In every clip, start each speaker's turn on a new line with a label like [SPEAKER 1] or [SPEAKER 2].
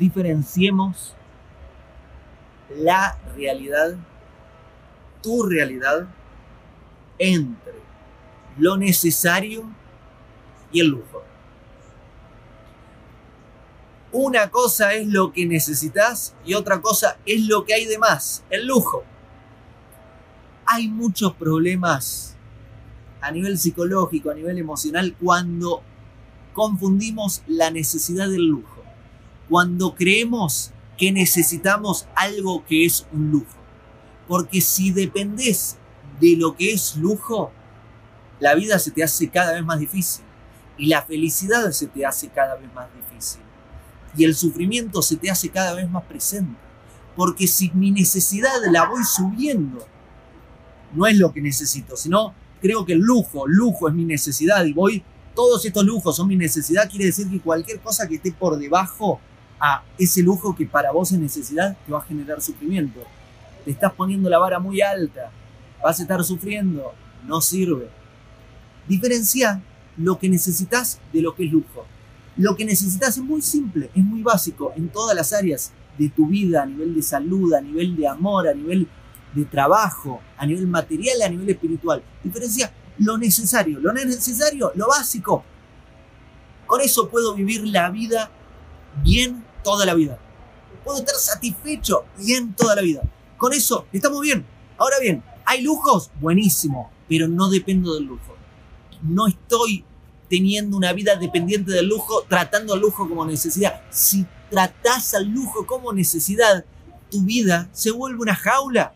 [SPEAKER 1] diferenciemos la realidad, tu realidad, entre lo necesario y el lujo. Una cosa es lo que necesitas y otra cosa es lo que hay de más, el lujo. Hay muchos problemas a nivel psicológico, a nivel emocional, cuando confundimos la necesidad del lujo. Cuando creemos que necesitamos algo que es un lujo. Porque si dependes de lo que es lujo, la vida se te hace cada vez más difícil. Y la felicidad se te hace cada vez más difícil. Y el sufrimiento se te hace cada vez más presente. Porque si mi necesidad la voy subiendo, no es lo que necesito, sino creo que el lujo, lujo es mi necesidad y voy, todos estos lujos son mi necesidad, quiere decir que cualquier cosa que esté por debajo a ese lujo que para vos es necesidad, te va a generar sufrimiento. Te estás poniendo la vara muy alta, vas a estar sufriendo, no sirve. Diferencia lo que necesitas de lo que es lujo. Lo que necesitas es muy simple, es muy básico en todas las áreas de tu vida, a nivel de salud, a nivel de amor, a nivel de trabajo, a nivel material, a nivel espiritual. Diferencia lo necesario, lo necesario, lo básico. Con eso puedo vivir la vida bien toda la vida. Puedo estar satisfecho bien toda la vida. Con eso estamos bien. Ahora bien, ¿hay lujos? Buenísimo, pero no dependo del lujo. No estoy teniendo una vida dependiente del lujo, tratando al lujo como necesidad. Si tratás al lujo como necesidad, tu vida se vuelve una jaula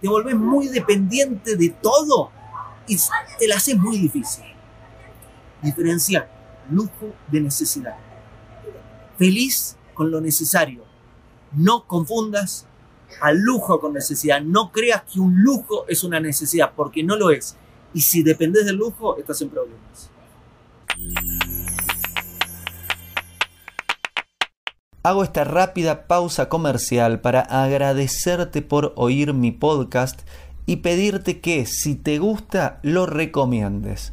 [SPEAKER 1] te volvés muy dependiente de todo y te la haces muy difícil. Diferenciar lujo de necesidad. Feliz con lo necesario. No confundas al lujo con necesidad. No creas que un lujo es una necesidad, porque no lo es. Y si dependes del lujo, estás en problemas.
[SPEAKER 2] Hago esta rápida pausa comercial para agradecerte por oír mi podcast y pedirte que si te gusta lo recomiendes.